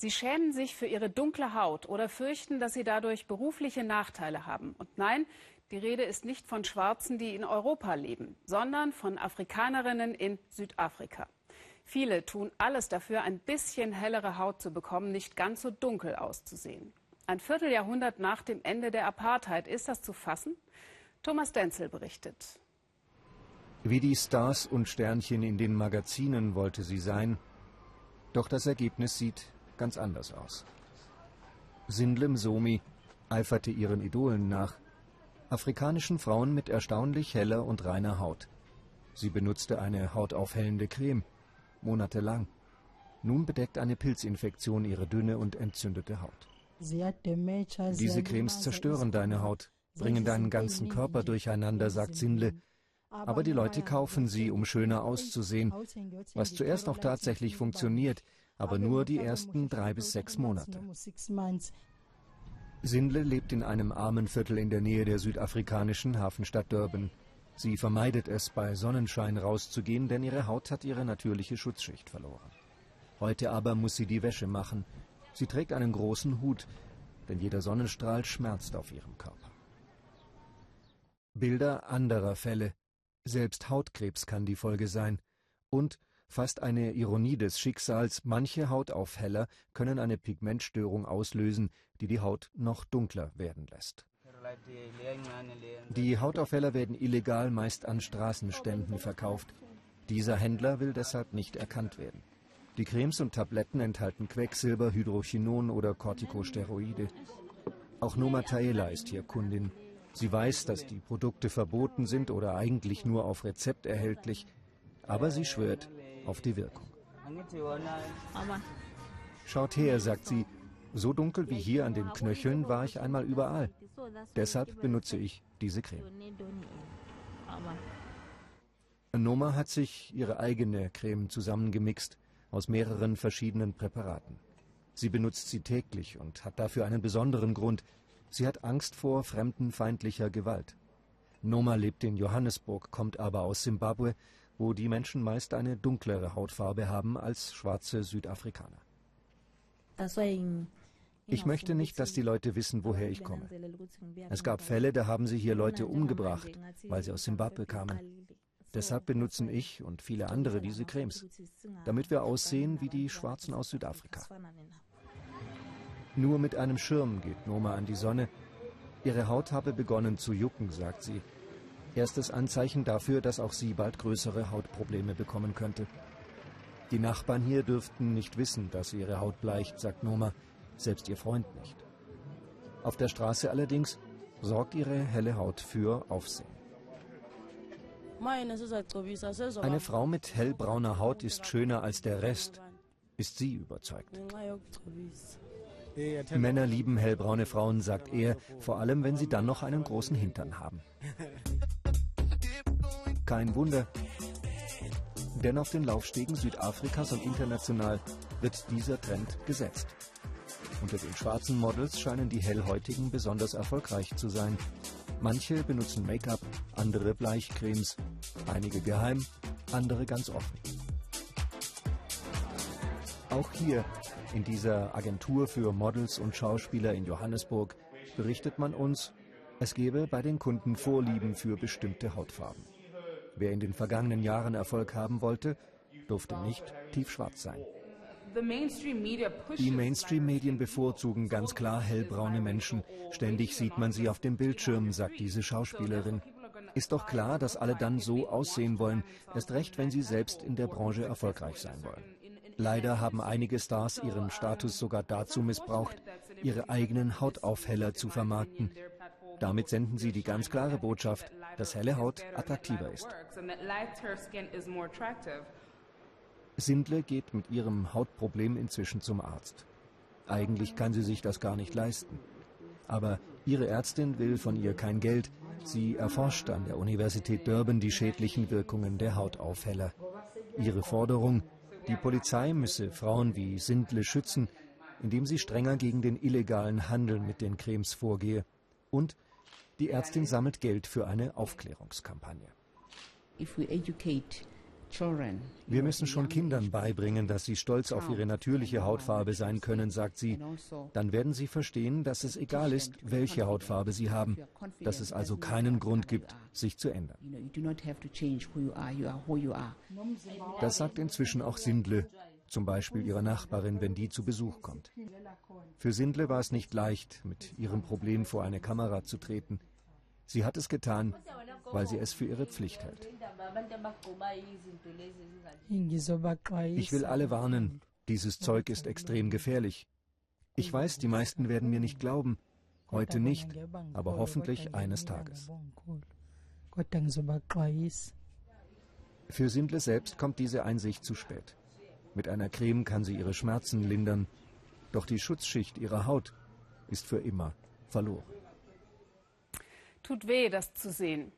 Sie schämen sich für ihre dunkle Haut oder fürchten, dass sie dadurch berufliche Nachteile haben. Und nein, die Rede ist nicht von Schwarzen, die in Europa leben, sondern von Afrikanerinnen in Südafrika. Viele tun alles dafür, ein bisschen hellere Haut zu bekommen, nicht ganz so dunkel auszusehen. Ein Vierteljahrhundert nach dem Ende der Apartheid ist das zu fassen? Thomas Denzel berichtet. Wie die Stars und Sternchen in den Magazinen wollte sie sein, doch das Ergebnis sieht ganz anders aus. Sindlem Somi eiferte ihren Idolen nach, afrikanischen Frauen mit erstaunlich heller und reiner Haut. Sie benutzte eine hautaufhellende Creme, monatelang. Nun bedeckt eine Pilzinfektion ihre dünne und entzündete Haut. Diese Cremes zerstören deine Haut, bringen deinen ganzen Körper durcheinander, sagt Sindle. Aber die Leute kaufen sie, um schöner auszusehen, was zuerst auch tatsächlich funktioniert, aber nur die ersten drei bis sechs Monate. Sindle lebt in einem armen Viertel in der Nähe der südafrikanischen Hafenstadt Durban. Sie vermeidet es, bei Sonnenschein rauszugehen, denn ihre Haut hat ihre natürliche Schutzschicht verloren. Heute aber muss sie die Wäsche machen. Sie trägt einen großen Hut, denn jeder Sonnenstrahl schmerzt auf ihrem Körper. Bilder anderer Fälle. Selbst Hautkrebs kann die Folge sein. Und Fast eine Ironie des Schicksals, manche Hautaufheller können eine Pigmentstörung auslösen, die die Haut noch dunkler werden lässt. Die Hautaufheller werden illegal meist an Straßenständen verkauft. Dieser Händler will deshalb nicht erkannt werden. Die Cremes und Tabletten enthalten Quecksilber, Hydrochinon oder Corticosteroide. Auch Noma Taela ist hier Kundin. Sie weiß, dass die Produkte verboten sind oder eigentlich nur auf Rezept erhältlich. Aber sie schwört, auf die Wirkung. Schaut her, sagt sie, so dunkel wie hier an den Knöcheln war ich einmal überall. Deshalb benutze ich diese Creme. Noma hat sich ihre eigene Creme zusammengemixt aus mehreren verschiedenen Präparaten. Sie benutzt sie täglich und hat dafür einen besonderen Grund. Sie hat Angst vor fremdenfeindlicher Gewalt. Noma lebt in Johannesburg, kommt aber aus Simbabwe wo die Menschen meist eine dunklere Hautfarbe haben als schwarze Südafrikaner. Ich möchte nicht, dass die Leute wissen, woher ich komme. Es gab Fälle, da haben sie hier Leute umgebracht, weil sie aus Simbabwe kamen. Deshalb benutzen ich und viele andere diese Cremes, damit wir aussehen wie die Schwarzen aus Südafrika. Nur mit einem Schirm geht Noma an die Sonne. Ihre Haut habe begonnen zu jucken, sagt sie. Erstes Anzeichen dafür, dass auch sie bald größere Hautprobleme bekommen könnte. Die Nachbarn hier dürften nicht wissen, dass ihre Haut bleicht, sagt Noma, selbst ihr Freund nicht. Auf der Straße allerdings sorgt ihre helle Haut für Aufsehen. Eine Frau mit hellbrauner Haut ist schöner als der Rest, ist sie überzeugt. Männer lieben hellbraune Frauen, sagt er, vor allem wenn sie dann noch einen großen Hintern haben. Kein Wunder, denn auf den Laufstegen Südafrikas und international wird dieser Trend gesetzt. Unter den schwarzen Models scheinen die hellhäutigen besonders erfolgreich zu sein. Manche benutzen Make-up, andere Bleichcremes, einige geheim, andere ganz offen. Auch hier in dieser Agentur für Models und Schauspieler in Johannesburg berichtet man uns, es gebe bei den Kunden Vorlieben für bestimmte Hautfarben. Wer in den vergangenen Jahren Erfolg haben wollte, durfte nicht tiefschwarz sein. Die Mainstream-Medien bevorzugen ganz klar hellbraune Menschen. Ständig sieht man sie auf dem Bildschirm, sagt diese Schauspielerin. Ist doch klar, dass alle dann so aussehen wollen, erst recht, wenn sie selbst in der Branche erfolgreich sein wollen. Leider haben einige Stars ihren Status sogar dazu missbraucht, ihre eigenen Hautaufheller zu vermarkten. Damit senden sie die ganz klare Botschaft, dass helle Haut attraktiver ist. Sindle geht mit ihrem Hautproblem inzwischen zum Arzt. Eigentlich kann sie sich das gar nicht leisten. Aber ihre Ärztin will von ihr kein Geld. Sie erforscht an der Universität Durban die schädlichen Wirkungen der Hautaufheller. Ihre Forderung, die Polizei müsse Frauen wie Sindle schützen, indem sie strenger gegen den illegalen Handel mit den Cremes vorgehe und die Ärztin sammelt Geld für eine Aufklärungskampagne. Wir müssen schon Kindern beibringen, dass sie stolz auf ihre natürliche Hautfarbe sein können, sagt sie. Dann werden sie verstehen, dass es egal ist, welche Hautfarbe sie haben, dass es also keinen Grund gibt, sich zu ändern. Das sagt inzwischen auch Sindle, zum Beispiel ihrer Nachbarin, wenn die zu Besuch kommt. Für Sindle war es nicht leicht, mit ihrem Problem vor eine Kamera zu treten. Sie hat es getan, weil sie es für ihre Pflicht hält. Ich will alle warnen, dieses Zeug ist extrem gefährlich. Ich weiß, die meisten werden mir nicht glauben. Heute nicht, aber hoffentlich eines Tages. Für Sindle selbst kommt diese Einsicht zu spät. Mit einer Creme kann sie ihre Schmerzen lindern, doch die Schutzschicht ihrer Haut ist für immer verloren. Tut weh, das zu sehen.